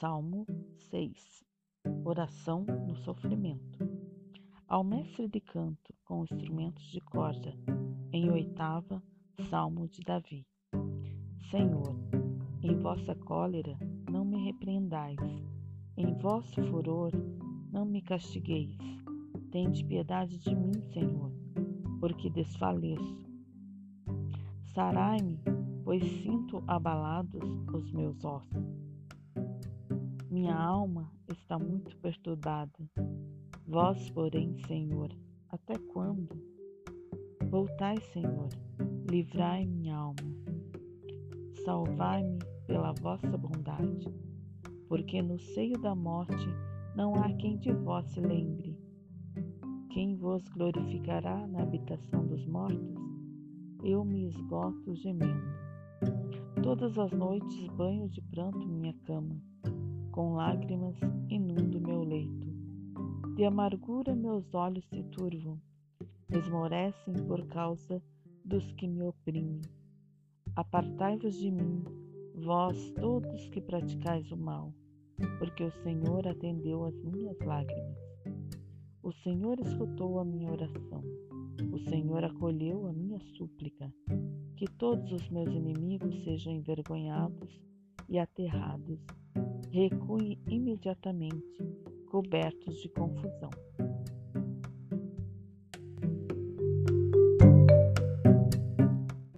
Salmo 6 Oração no sofrimento. Ao mestre de canto com instrumentos de corda, em oitava, Salmo de Davi. Senhor, em vossa cólera não me repreendais, em vosso furor não me castigueis. Tende piedade de mim, Senhor, porque desfaleço. Sarai-me, pois sinto abalados os meus ossos. Minha alma está muito perturbada. Vós, porém, Senhor, até quando? Voltai, Senhor, livrai minha alma. Salvai-me pela vossa bondade, porque no seio da morte não há quem de vós se lembre. Quem vos glorificará na habitação dos mortos? Eu me esgoto gemendo. Todas as noites banho de pranto minha cama com lágrimas inundo meu leito. De amargura meus olhos se turvam, esmorecem por causa dos que me oprimem. Apartai-vos de mim, vós todos que praticais o mal, porque o Senhor atendeu às minhas lágrimas. O Senhor escutou a minha oração. O Senhor acolheu a minha súplica. Que todos os meus inimigos sejam envergonhados e aterrados recuem imediatamente, cobertos de confusão.